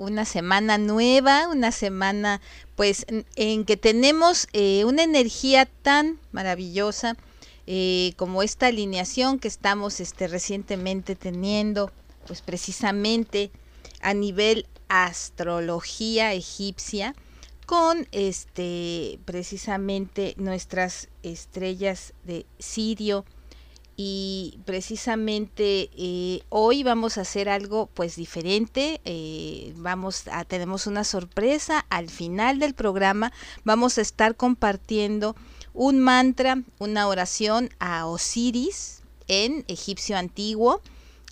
una semana nueva, una semana pues en que tenemos eh, una energía tan maravillosa eh, como esta alineación que estamos este, recientemente teniendo, pues precisamente a nivel astrología egipcia con este precisamente nuestras estrellas de Sirio y precisamente eh, hoy vamos a hacer algo pues diferente eh, vamos a tenemos una sorpresa al final del programa vamos a estar compartiendo un mantra una oración a Osiris en egipcio antiguo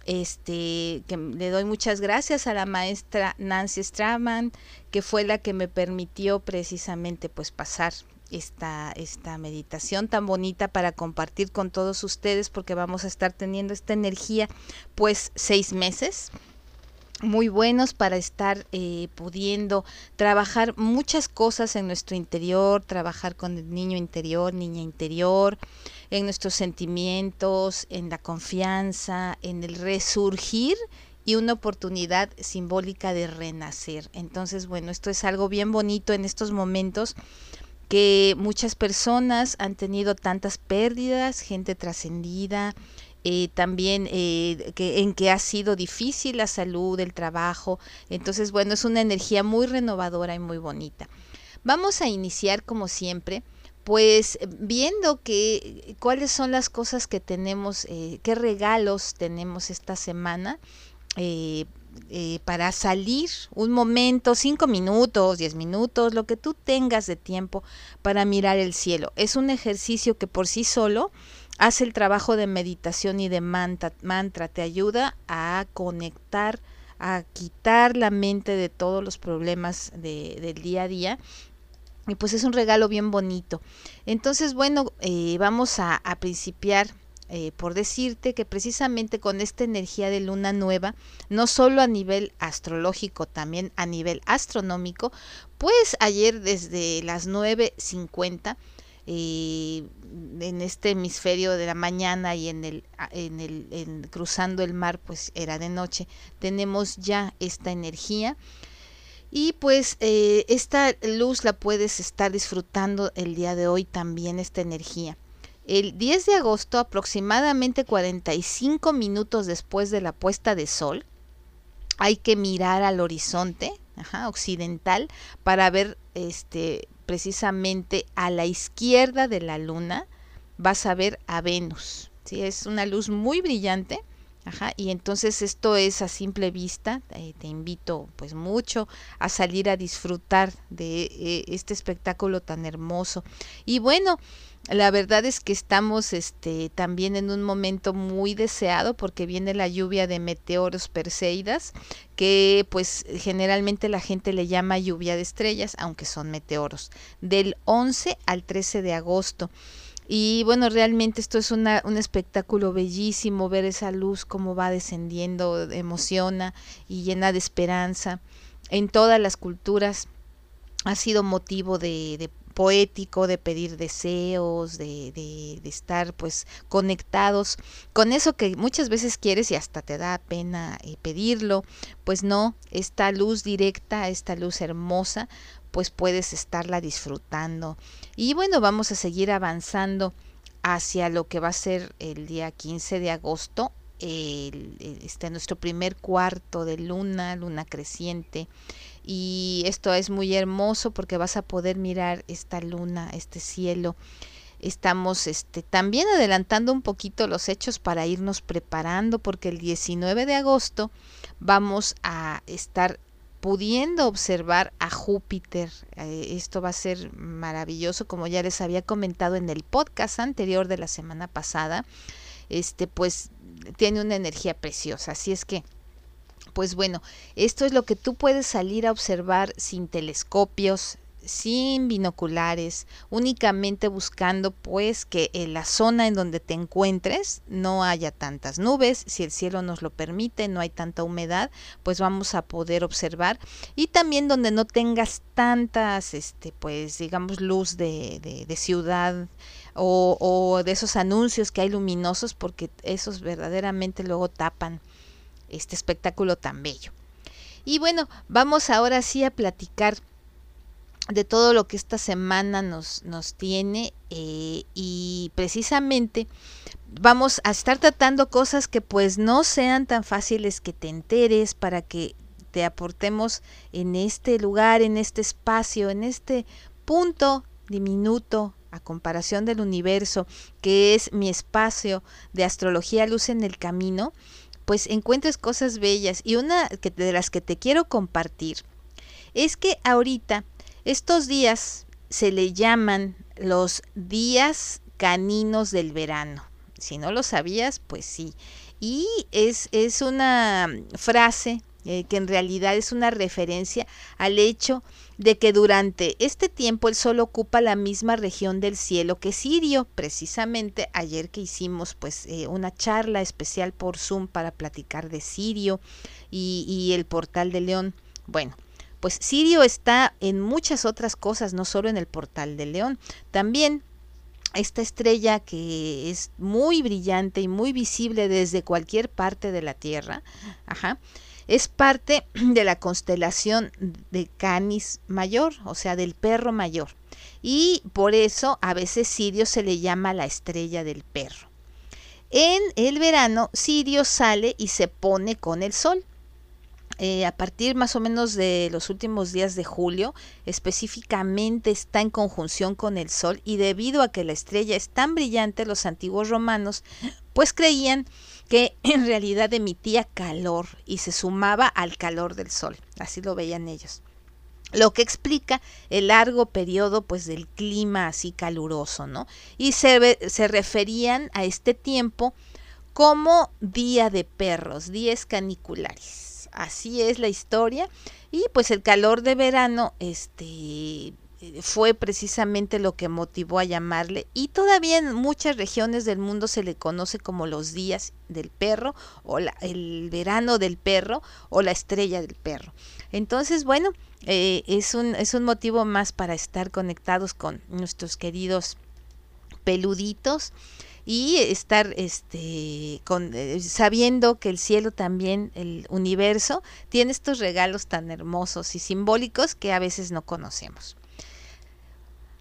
este que le doy muchas gracias a la maestra Nancy Straman que fue la que me permitió precisamente pues pasar esta, esta meditación tan bonita para compartir con todos ustedes porque vamos a estar teniendo esta energía pues seis meses muy buenos para estar eh, pudiendo trabajar muchas cosas en nuestro interior, trabajar con el niño interior, niña interior, en nuestros sentimientos, en la confianza, en el resurgir y una oportunidad simbólica de renacer. Entonces, bueno, esto es algo bien bonito en estos momentos que muchas personas han tenido tantas pérdidas, gente trascendida, eh, también eh, que, en que ha sido difícil la salud, el trabajo. Entonces, bueno, es una energía muy renovadora y muy bonita. Vamos a iniciar como siempre, pues viendo que cuáles son las cosas que tenemos, eh, qué regalos tenemos esta semana eh, para salir un momento, cinco minutos, diez minutos, lo que tú tengas de tiempo para mirar el cielo. Es un ejercicio que por sí solo hace el trabajo de meditación y de mantra, mantra te ayuda a conectar, a quitar la mente de todos los problemas de, del día a día y pues es un regalo bien bonito. Entonces, bueno, eh, vamos a, a principiar eh, por decirte que precisamente con esta energía de luna nueva, no solo a nivel astrológico, también a nivel astronómico, pues ayer desde las 9.50 eh, en este hemisferio de la mañana y en el, cruzando el mar, pues era de noche, tenemos ya esta energía. Y pues eh, esta luz la puedes estar disfrutando el día de hoy también, esta energía. El 10 de agosto, aproximadamente 45 minutos después de la puesta de sol, hay que mirar al horizonte occidental para ver este, precisamente a la izquierda de la luna, vas a ver a Venus. ¿sí? Es una luz muy brillante. Y entonces esto es a simple vista, eh, te invito pues mucho a salir a disfrutar de eh, este espectáculo tan hermoso. Y bueno, la verdad es que estamos este, también en un momento muy deseado porque viene la lluvia de meteoros perseidas, que pues generalmente la gente le llama lluvia de estrellas, aunque son meteoros, del 11 al 13 de agosto. Y bueno, realmente esto es una, un espectáculo bellísimo, ver esa luz como va descendiendo, emociona y llena de esperanza. En todas las culturas ha sido motivo de, de poético de pedir deseos, de, de, estar pues conectados con eso que muchas veces quieres y hasta te da pena eh, pedirlo, pues no, esta luz directa, esta luz hermosa, pues puedes estarla disfrutando. Y bueno, vamos a seguir avanzando hacia lo que va a ser el día 15 de agosto, este, nuestro primer cuarto de luna, luna creciente y esto es muy hermoso porque vas a poder mirar esta luna, este cielo. Estamos este, también adelantando un poquito los hechos para irnos preparando porque el 19 de agosto vamos a estar pudiendo observar a Júpiter. Eh, esto va a ser maravilloso, como ya les había comentado en el podcast anterior de la semana pasada. Este, pues tiene una energía preciosa, así es que Pues bueno, esto es lo que tú puedes salir a observar sin telescopios, sin binoculares, únicamente buscando pues que en la zona en donde te encuentres no haya tantas nubes, si el cielo nos lo permite, no hay tanta humedad, pues vamos a poder observar y también donde no tengas tantas, este, pues digamos luz de, de, ciudad o, o de esos anuncios que hay luminosos porque esos verdaderamente luego tapan este espectáculo tan bello. Y bueno, vamos ahora sí a platicar de todo lo que esta semana nos, nos tiene eh, y precisamente vamos a estar tratando cosas que pues no sean tan fáciles que te enteres para que te aportemos en este lugar, en este espacio, en este punto diminuto a comparación del universo, que es mi espacio de astrología luz en el camino, pues encuentres cosas bellas. Y una de las que te quiero compartir es que ahorita estos días se le llaman los días caninos del verano. Si no lo sabías, pues sí. Y es, es una frase eh, que en realidad es una referencia al hecho de que durante este tiempo el Sol ocupa la misma región del cielo que Sirio. Precisamente ayer que hicimos pues eh, una charla especial por Zoom para platicar de Sirio y, y el portal de León. Bueno, pues Sirio está en muchas otras cosas, no solo en el portal de León. También esta estrella que es muy brillante y muy visible desde cualquier parte de la Tierra, ajá, es parte de la constelación de Canis Mayor, o sea, del perro mayor. Y por eso a veces Sirio se le llama la estrella del perro. En el verano, Sirio sale y se pone con el sol. Eh, a partir más o menos de los últimos días de julio, específicamente está en conjunción con el Sol y debido a que la estrella es tan brillante, los antiguos romanos pues creían que en realidad emitía calor y se sumaba al calor del Sol, así lo veían ellos. Lo que explica el largo periodo pues del clima así caluroso, ¿no? Y se, se referían a este tiempo como día de perros, días caniculares así es la historia. Y pues el calor de verano este fue precisamente lo que motivó a llamarle. Y todavía en muchas regiones del mundo se le conoce como los días del perro o la, el verano del perro o la estrella del perro. Entonces, bueno, eh, es, un, es un motivo más para estar conectados con nuestros queridos peluditos y estar este eh, sabiendo que el cielo también el universo tiene estos regalos tan hermosos y simbólicos que a veces no conocemos.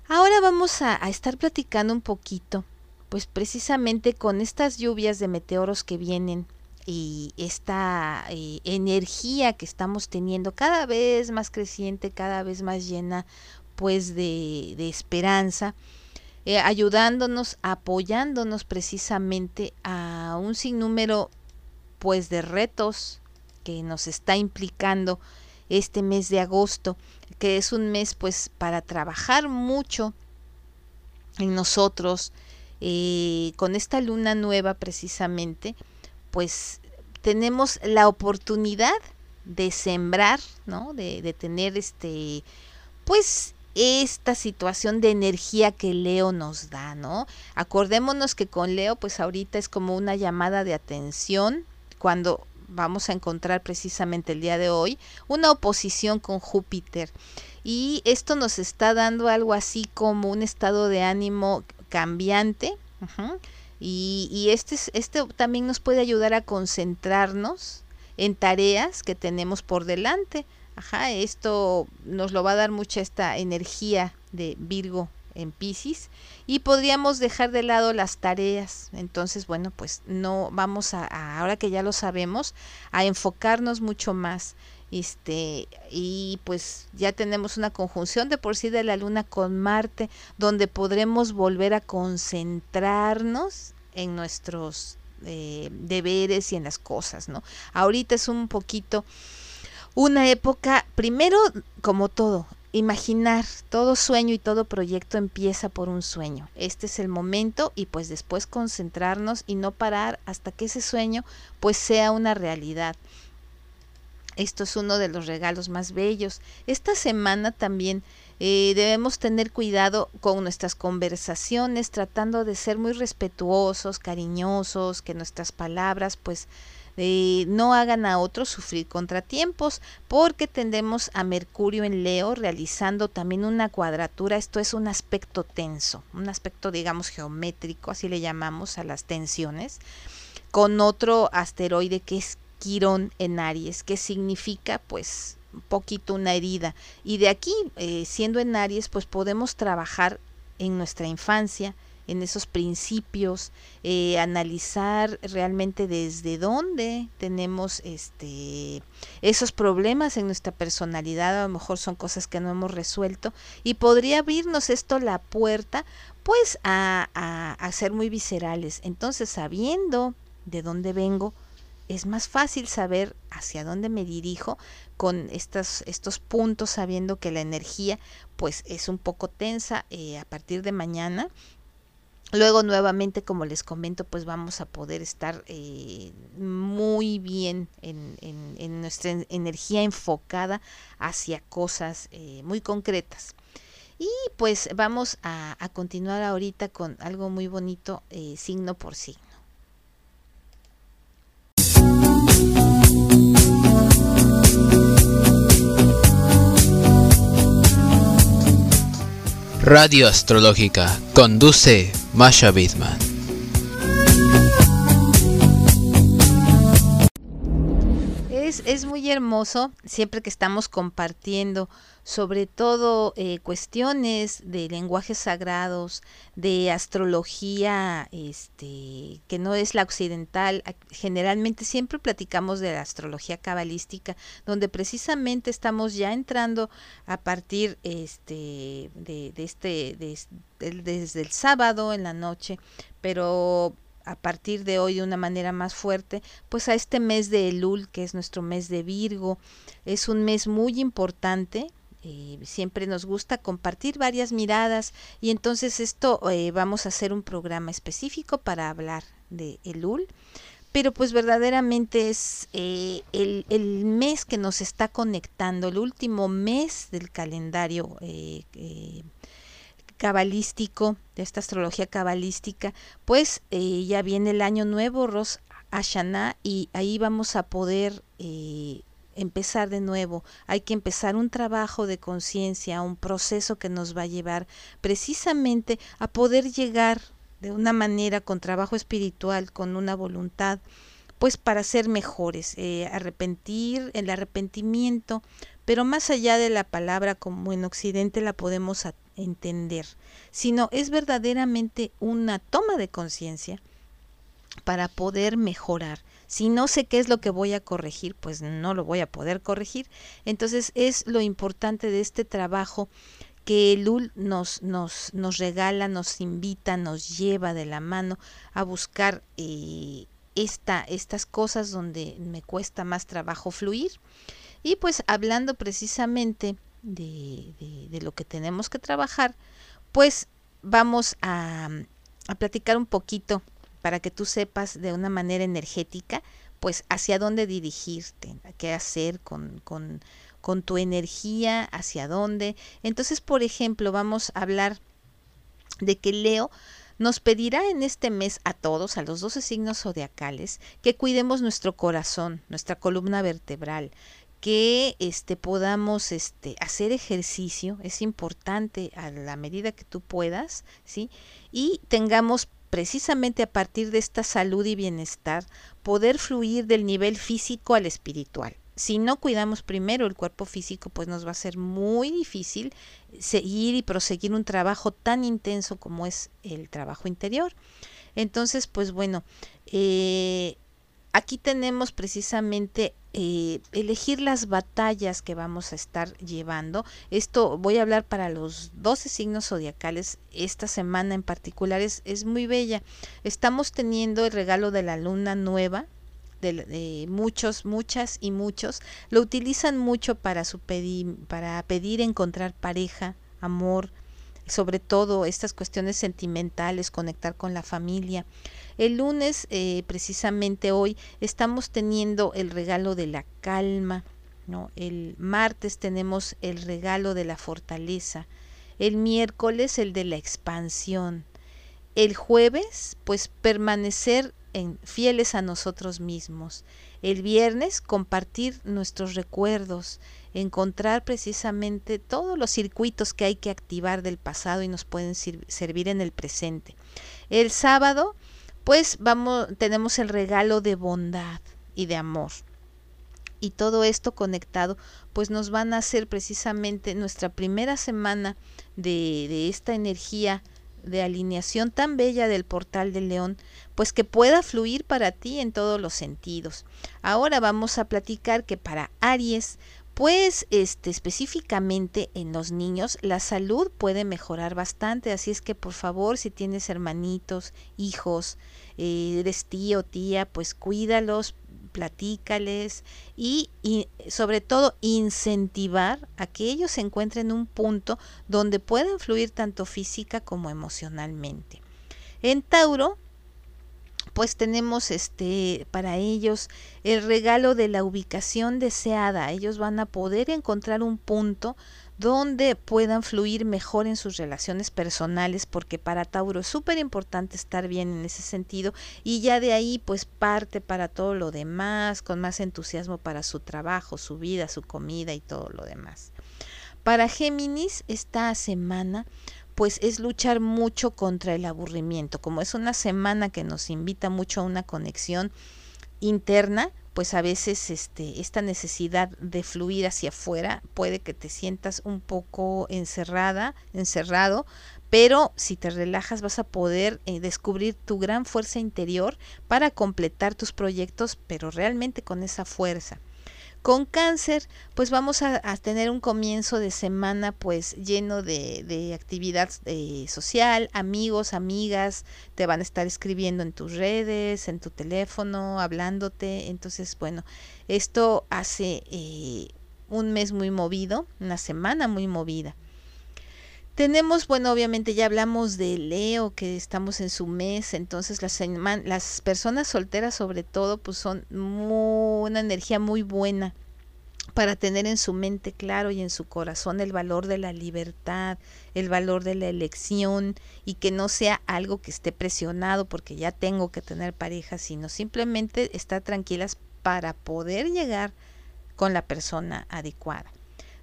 Ahora vamos a, estar platicando un poquito pues precisamente con estas lluvias de meteoros que vienen y esta eh, energía que estamos teniendo cada vez más creciente, cada vez más llena pues de, de esperanza, eh, ayudándonos, apoyándonos precisamente a un sinnúmero pues de retos que nos está implicando este mes de agosto, que es un mes pues para trabajar mucho en nosotros, eh, con esta luna nueva precisamente, pues tenemos la oportunidad de sembrar, ¿no? De, de tener este, pues esta situación de energía que Leo nos da, ¿no? Acordémonos que con Leo, pues ahorita es como una llamada de atención cuando vamos a encontrar precisamente el día de hoy una oposición con Júpiter. Y esto nos está dando algo así como un estado de ánimo cambiante. Y, y este, este también nos puede ayudar a concentrarnos en tareas que tenemos por delante. Ajá, esto nos lo va a dar mucha esta energía de Virgo en Pisces y podríamos dejar de lado las tareas. Entonces, bueno, pues no vamos a, ahora que ya lo sabemos, a enfocarnos mucho más. Este, y pues ya tenemos una conjunción de por sí de la luna con Marte, donde podremos volver a concentrarnos en nuestros eh, deberes y en las cosas, ¿no? Ahorita es un poquito una época, primero, como todo, imaginar, todo sueño y todo proyecto empieza por un sueño. Este es el momento y pues después concentrarnos y no parar hasta que ese sueño pues sea una realidad. Esto es uno de los regalos más bellos. Esta semana también eh, debemos tener cuidado con nuestras conversaciones, tratando de ser muy respetuosos, cariñosos, que nuestras palabras pues eh, no hagan a otros sufrir contratiempos, porque tendemos a Mercurio en Leo realizando también una cuadratura, esto es un aspecto tenso, un aspecto digamos geométrico, así le llamamos a las tensiones, con otro asteroide que es Quirón en Aries, que significa pues un poquito una herida. Y de aquí, eh, siendo en Aries, pues podemos trabajar en nuestra infancia, en esos principios, eh, analizar realmente desde dónde tenemos este esos problemas en nuestra personalidad, a lo mejor son cosas que no hemos resuelto, y podría abrirnos esto la puerta pues a, a, ser muy viscerales. Entonces, sabiendo de dónde vengo, es más fácil saber hacia dónde me dirijo con estas, estos puntos, sabiendo que la energía pues es un poco tensa eh, a partir de mañana. Luego nuevamente, como les comento, pues vamos a poder estar eh, muy bien en, en, nuestra energía enfocada hacia cosas eh, muy concretas. Y pues vamos a, a, continuar ahorita con algo muy bonito, signo por signo. Radio Astrológica. Conduce Masha Bidman. Es, es, muy hermoso siempre que estamos compartiendo sobre todo eh, cuestiones de lenguajes sagrados, de astrología, este, que no es la occidental. Generalmente siempre platicamos de la astrología cabalística, donde precisamente estamos ya entrando a partir este, de, este, de, desde el sábado en la noche, pero a partir de hoy de una manera más fuerte, pues a este mes de Elul, que es nuestro mes de Virgo, es un mes muy importante eh, siempre nos gusta compartir varias miradas y entonces esto eh, vamos a hacer un programa específico para hablar de Elul. Pero pues verdaderamente es eh, el, el, mes que nos está conectando, el último mes del calendario cabalístico, de esta astrología cabalística, pues ya viene el año nuevo, Rosh Hashanah, y ahí vamos a poder empezar de nuevo, hay que empezar un trabajo de conciencia, un proceso que nos va a llevar precisamente a poder llegar de una manera con trabajo espiritual, con una voluntad, pues para ser mejores, eh, arrepentir, el arrepentimiento, pero más allá de la palabra como en Occidente la podemos entender, sino es verdaderamente una toma de conciencia para poder mejorar. Si no sé qué es lo que voy a corregir, pues no lo voy a poder corregir. Entonces es lo importante de este trabajo que Lul nos, nos, nos regala, nos invita, nos lleva de la mano a buscar eh, esta, estas cosas donde me cuesta más trabajo fluir. Y pues hablando precisamente de, de, de lo que tenemos que trabajar, pues vamos a, a platicar un poquito para que tú sepas de una manera energética, pues hacia dónde dirigirte, qué hacer con, con, con tu energía, hacia dónde. Entonces, por ejemplo, vamos a hablar de que Leo nos pedirá en este mes a todos, a los 12 signos zodiacales, que cuidemos nuestro corazón, nuestra columna vertebral, que este podamos este hacer ejercicio, es importante a la medida que tú puedas, ¿sí? Y tengamos precisamente a partir de esta salud y bienestar, poder fluir del nivel físico al espiritual. Si no cuidamos primero el cuerpo físico, pues nos va a ser muy difícil seguir y proseguir un trabajo tan intenso como es el trabajo interior. Entonces, pues bueno, eh, aquí tenemos precisamente eh, elegir las batallas que vamos a estar llevando. Esto voy a hablar para los 12 signos zodiacales. Esta semana en particular es, es muy bella. Estamos teniendo el regalo de la luna nueva. De, de muchos, muchas y muchos lo utilizan mucho para, su pedir, para pedir encontrar pareja, amor, sobre todo estas cuestiones sentimentales, conectar con la familia. El lunes, eh, precisamente hoy, estamos teniendo el regalo de la calma, ¿no? El martes tenemos el regalo de la fortaleza, el miércoles el de la expansión, el jueves pues permanecer en, fieles a nosotros mismos, el viernes compartir nuestros recuerdos, encontrar precisamente todos los circuitos que hay que activar del pasado y nos pueden servir en el presente. El sábado, pues vamos, tenemos el regalo de bondad y de amor. Y todo esto conectado, pues nos van a hacer precisamente nuestra primera semana de, de esta energía de alineación tan bella del portal del león, pues que pueda fluir para ti en todos los sentidos. Ahora vamos a platicar que para Aries, pues este específicamente en los niños la salud puede mejorar bastante, así es que por favor si tienes hermanitos, hijos, eh, eres tío, tía, pues cuídalos, platícales y, y, sobre todo incentivar a que ellos encuentren un punto donde puedan fluir tanto física como emocionalmente. En Tauro, pues tenemos este para ellos el regalo de la ubicación deseada. Ellos van a poder encontrar un punto donde puedan fluir mejor en sus relaciones personales, porque para Tauro es súper importante estar bien en ese sentido y ya de ahí pues parte para todo lo demás, con más entusiasmo para su trabajo, su vida, su comida y todo lo demás. Para Géminis esta semana pues es luchar mucho contra el aburrimiento. Como es una semana que nos invita mucho a una conexión interna, pues a veces este, esta necesidad de fluir hacia afuera puede que te sientas un poco encerrada, encerrado, pero si te relajas vas a poder eh, descubrir tu gran fuerza interior para completar tus proyectos, pero realmente con esa fuerza. Con cáncer, pues vamos a, tener un comienzo de semana pues lleno de, de actividad eh, social, amigos, amigas, te van a estar escribiendo en tus redes, en tu teléfono, hablándote. Entonces, bueno, esto hace eh, un mes muy movido, una semana muy movida. Tenemos, bueno, obviamente ya hablamos de Leo, que estamos en su mes, entonces las, las personas solteras sobre todo, pues son una energía muy buena para tener en su mente claro y en su corazón el valor de la libertad, el valor de la elección y que no sea algo que esté presionado porque ya tengo que tener pareja, sino simplemente estar tranquilas para poder llegar con la persona adecuada.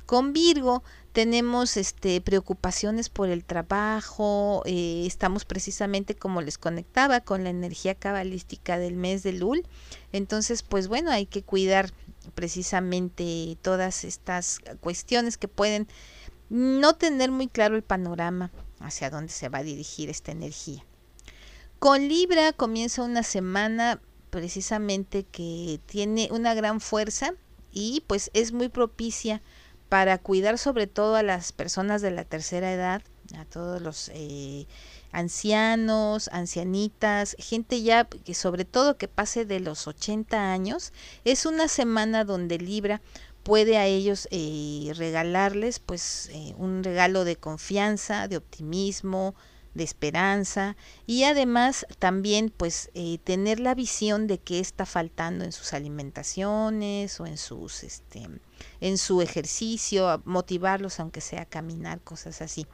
Con Virgo tenemos este, preocupaciones por el trabajo, eh, estamos precisamente como les conectaba con la energía cabalística del mes de Lul, entonces pues bueno, hay que cuidar precisamente todas estas cuestiones que pueden no tener muy claro el panorama hacia dónde se va a dirigir esta energía. Con Libra comienza una semana precisamente que tiene una gran fuerza y pues es muy propicia para cuidar sobre todo a las personas de la tercera edad, a todos los eh, ancianos, ancianitas, gente ya que sobre todo que pase de los 80 años, es una semana donde Libra puede a ellos eh, regalarles pues eh, un regalo de confianza, de optimismo, de esperanza y además también pues eh, tener la visión de qué está faltando en sus alimentaciones o en sus este en su ejercicio motivarlos aunque sea a caminar cosas así.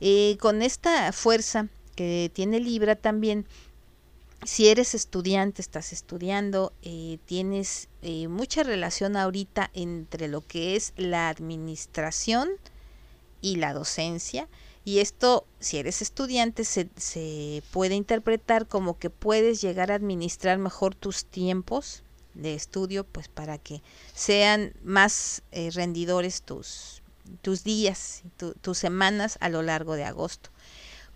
Eh, con esta fuerza que tiene Libra también si eres estudiante, estás estudiando, eh, tienes mucha relación ahorita entre lo que es la administración y la docencia, y esto, si eres estudiante, se, se, puede interpretar como que puedes llegar a administrar mejor tus tiempos de estudio, pues para que sean más eh, rendidores tus, tus días, tus semanas a lo largo de agosto.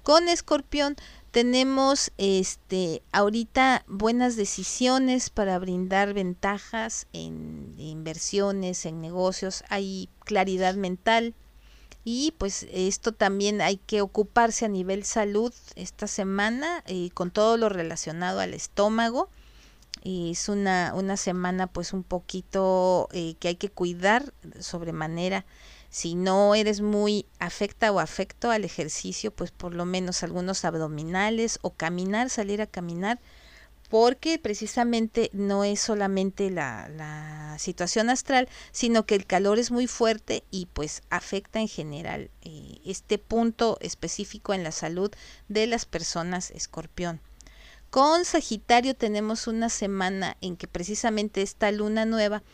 Con Escorpión tenemos este ahorita buenas decisiones para brindar ventajas en inversiones, en negocios, hay claridad mental, y pues esto también hay que ocuparse a nivel salud esta semana eh, con todo lo relacionado al estómago. es una, una semana pues un poquito eh, que hay que cuidar sobremanera. Si no eres muy afecta o afecto al ejercicio, pues por lo menos algunos abdominales o caminar, salir a caminar, porque precisamente no es solamente la, la, situación astral, sino que el calor es muy fuerte y pues afecta en general eh, este punto específico en la salud de las personas escorpión. Con Sagitario tenemos una semana en que precisamente esta luna nueva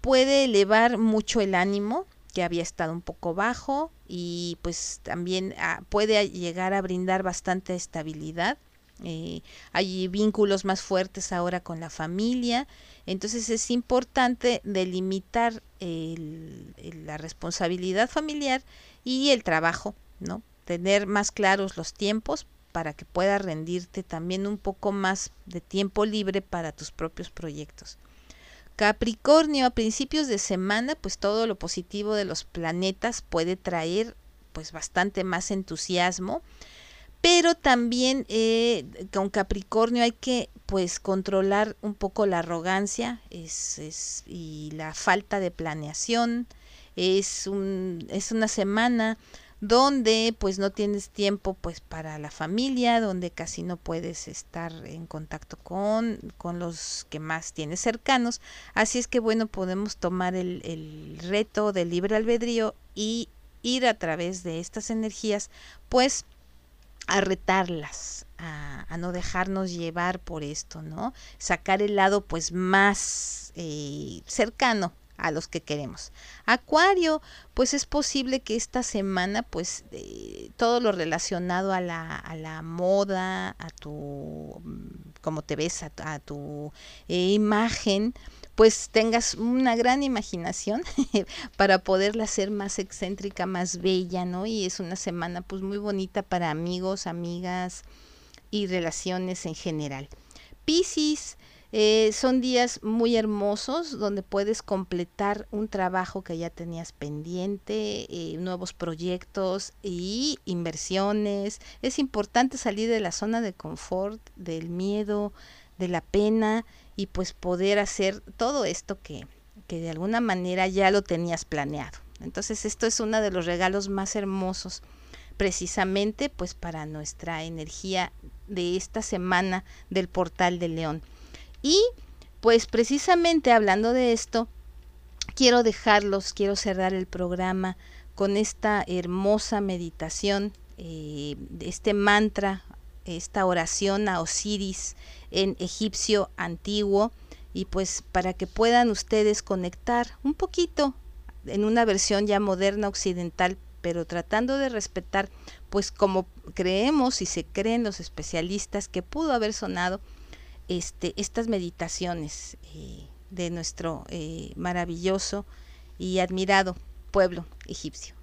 puede elevar mucho el ánimo, que había estado un poco bajo y pues también ah, puede llegar a brindar bastante estabilidad eh, hay vínculos más fuertes ahora con la familia, entonces es importante delimitar la responsabilidad familiar y el trabajo, ¿no? Tener más claros los tiempos para que pueda rendirte también un poco más de tiempo libre para tus propios proyectos. Capricornio, a principios de semana, pues todo lo positivo de los planetas puede traer pues bastante más entusiasmo pero también eh, con Capricornio hay que pues controlar un poco la arrogancia es, es, y la falta de planeación es un es una semana donde pues no tienes tiempo pues para la familia, donde casi no puedes estar en contacto con, con los que más tienes cercanos. Así es que bueno, podemos tomar el, el reto del libre albedrío y ir a través de estas energías pues a retarlas, a, no dejarnos llevar por esto, ¿no? Sacar el lado pues más eh, cercano a los que queremos. Acuario, pues es posible que esta semana, pues eh, todo lo relacionado a la, a la, moda, a tu, mm, como te ves, a, tu eh, imagen, pues tengas una gran imaginación para poderla hacer más excéntrica, más bella, ¿no? Y es una semana pues muy bonita para amigos, amigas y relaciones en general. Piscis, eh, son días muy hermosos donde puedes completar un trabajo que ya tenías pendiente, eh, nuevos proyectos y inversiones. Es importante salir de la zona de confort, del miedo, de la pena y pues poder hacer todo esto que, que de alguna manera ya lo tenías planeado. Entonces esto es uno de los regalos más hermosos precisamente pues para nuestra energía de esta semana del portal de León. Y pues precisamente hablando de esto, quiero dejarlos, quiero cerrar el programa con esta hermosa meditación, eh, este mantra, esta oración a Osiris en egipcio antiguo y pues para que puedan ustedes conectar un poquito en una versión ya moderna occidental pero tratando de respetar pues como creemos y se creen los especialistas que pudo haber sonado este estas meditaciones eh, de nuestro eh, maravilloso y admirado pueblo egipcio